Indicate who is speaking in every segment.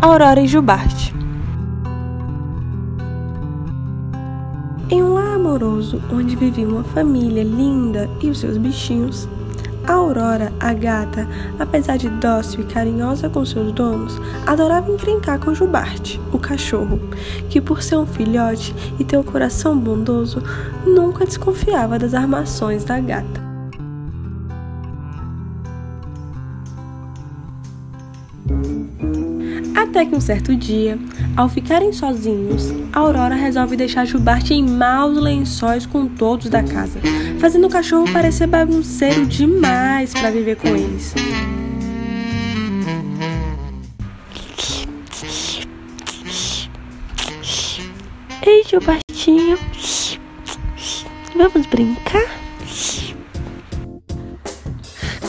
Speaker 1: Aurora e Jubarte. Em um lar amoroso onde vivia uma família linda e os seus bichinhos, a Aurora, a gata, apesar de dócil e carinhosa com seus donos, adorava encrencar com Jubarte, o cachorro, que por ser um filhote e ter um coração bondoso, nunca desconfiava das armações da gata. Até que um certo dia, ao ficarem sozinhos, Aurora resolve deixar Jubarte em maus lençóis com todos da casa, fazendo o cachorro parecer bagunceiro demais para viver com eles. Ei, Jubartinho, vamos brincar?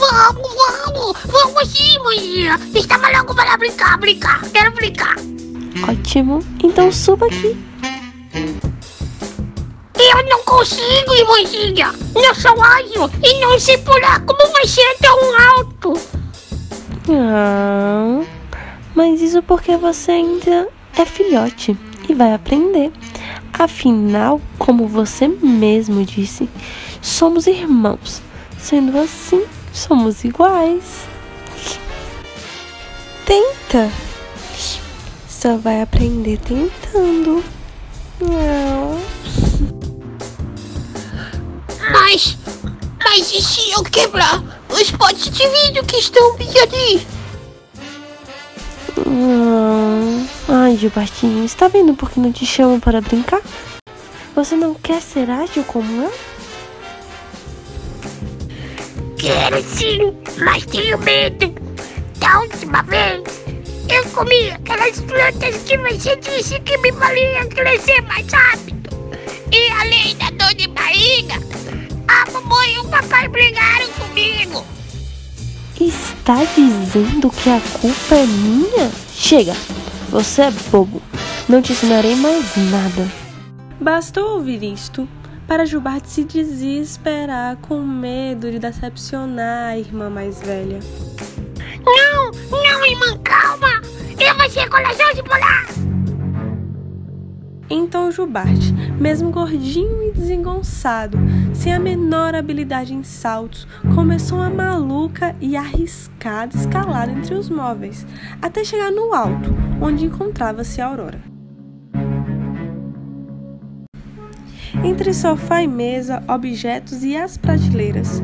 Speaker 2: Vamos, vamos, vamos sim, mãe. Estava logo para brincar, brincar, quero brincar.
Speaker 1: Ótimo, então suba aqui.
Speaker 2: Eu não consigo, irmãzinha. Eu sou ágil e não sei pular. Como vai ser tão alto?
Speaker 1: Ah, mas isso porque você ainda é filhote e vai aprender. Afinal, como você mesmo disse, somos irmãos. Sendo assim, somos iguais. Tenta. Só vai aprender tentando. Não.
Speaker 2: Mas, mas e se eu quebrar os potes de vídeo que estão ali?
Speaker 1: Hum, ai, Gilbertinho, está vendo por que não te chamo para brincar? Você não quer ser ágil como eu?
Speaker 2: Quero sim, mas tenho medo. Da última vez, eu comi aquelas plantas que você disse que me faria crescer mais rápido. E além da dor de barriga, a mamãe e o papai brigaram comigo.
Speaker 1: Está dizendo que a culpa é minha? Chega, você é bobo. Não te ensinarei mais nada. Bastou ouvir isto para Jubarte se desesperar com medo de decepcionar a irmã mais velha.
Speaker 2: Não, não, irmã, calma! Eu vou ser corajoso polar!
Speaker 1: Então Jubarte, mesmo gordinho e desengonçado, sem a menor habilidade em saltos, começou uma maluca e arriscada escalada entre os móveis, até chegar no alto, onde encontrava-se a Aurora. Entre sofá e mesa, objetos e as prateleiras.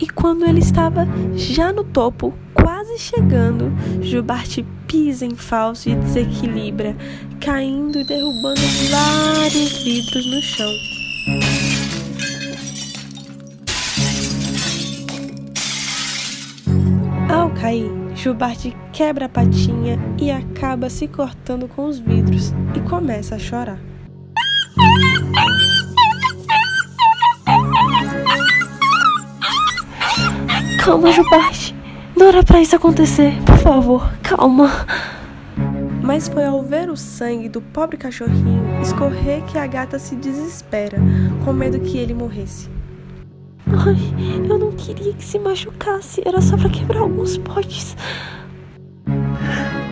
Speaker 1: E quando ele estava já no topo, quase chegando, Jubarte pisa em falso e desequilibra, caindo e derrubando vários vidros no chão. Ao cair, Jubarte quebra a patinha e acaba se cortando com os vidros e começa a chorar. Calma, Jubarte. Não era para isso acontecer. Por favor, calma. Mas foi ao ver o sangue do pobre cachorrinho escorrer que a gata se desespera, com medo que ele morresse. Ai, eu não queria que se machucasse. Era só para quebrar alguns potes.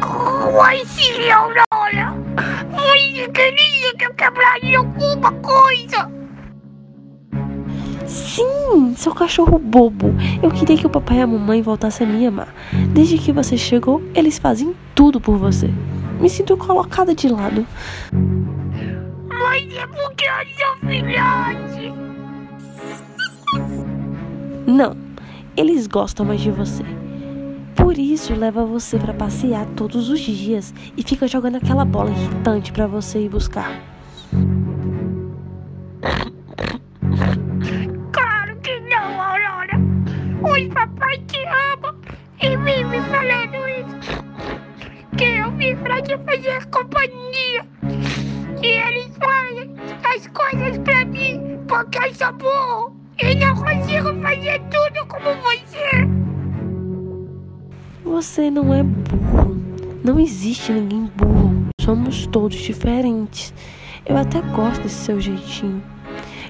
Speaker 2: Como assim, Aurora? Você queria que eu quebraria alguma coisa?
Speaker 1: Sim, seu cachorro bobo. Eu queria que o papai e a mamãe voltassem a me amar. Desde que você chegou, eles fazem tudo por você. Me sinto colocada de lado.
Speaker 2: Mas é porque eu sou filhote.
Speaker 1: Não, eles gostam mais de você. Por isso leva você para passear todos os dias e fica jogando aquela bola irritante para você ir buscar.
Speaker 2: Claro que não, Aurora. O papai te ama e vive falando isso. Que eu vim pra te fazer companhia. E eles fazem as coisas pra mim porque eu sou burro e não consigo fazer tudo como você.
Speaker 1: Você não é burro. Não existe ninguém burro. Somos todos diferentes. Eu até gosto desse seu jeitinho.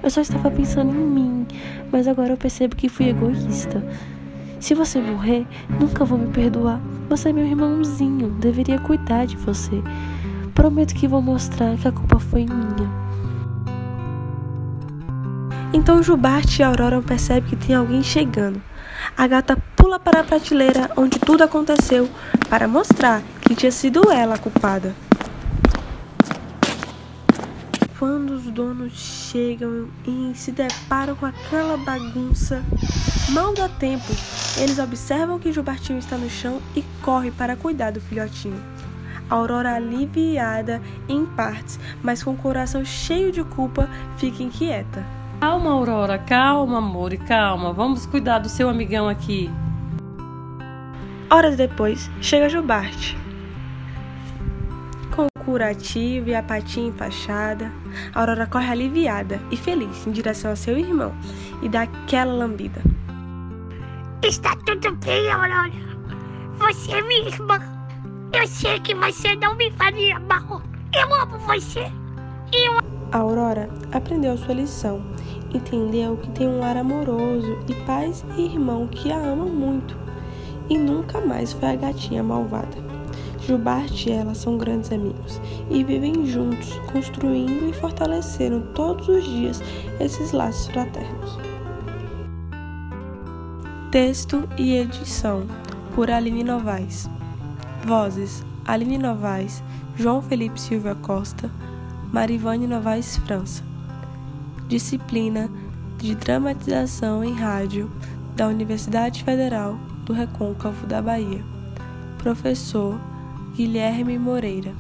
Speaker 1: Eu só estava pensando em mim, mas agora eu percebo que fui egoísta.
Speaker 3: Se você morrer, nunca vou me perdoar. Você é meu irmãozinho, deveria cuidar de você. Prometo que vou mostrar que a culpa foi minha.
Speaker 1: Então Jubarte e Aurora percebem que tem alguém chegando. A gata pula para a prateleira onde tudo aconteceu para mostrar que tinha sido ela a culpada. Quando os donos chegam e se deparam com aquela bagunça, mal dá tempo. Eles observam que Jubartinho está no chão e corre para cuidar do filhotinho. Aurora, aliviada em partes, mas com o coração cheio de culpa, fica inquieta.
Speaker 4: Calma, Aurora, calma, amor, e calma. Vamos cuidar do seu amigão aqui.
Speaker 1: Horas depois, chega Jubarte. Com o curativo e a patinha enfaixada, Aurora corre aliviada e feliz em direção ao seu irmão e dá aquela lambida.
Speaker 2: Está tudo bem, Aurora. Você é minha irmã. Eu sei que você não me faria mal. Eu amo você. Eu...
Speaker 1: A Aurora aprendeu sua lição. Entendeu que tem um lar amoroso e pais e irmão que a amam muito. E nunca mais foi a gatinha malvada. Gilbert e ela são grandes amigos e vivem juntos, construindo e fortalecendo todos os dias esses laços fraternos. Texto e edição por Aline Novaes. Vozes: Aline Novaes, João Felipe Silva Costa, Marivane Novaes França. Disciplina de Dramatização em Rádio da Universidade Federal do Recôncavo da Bahia. Professor Guilherme Moreira.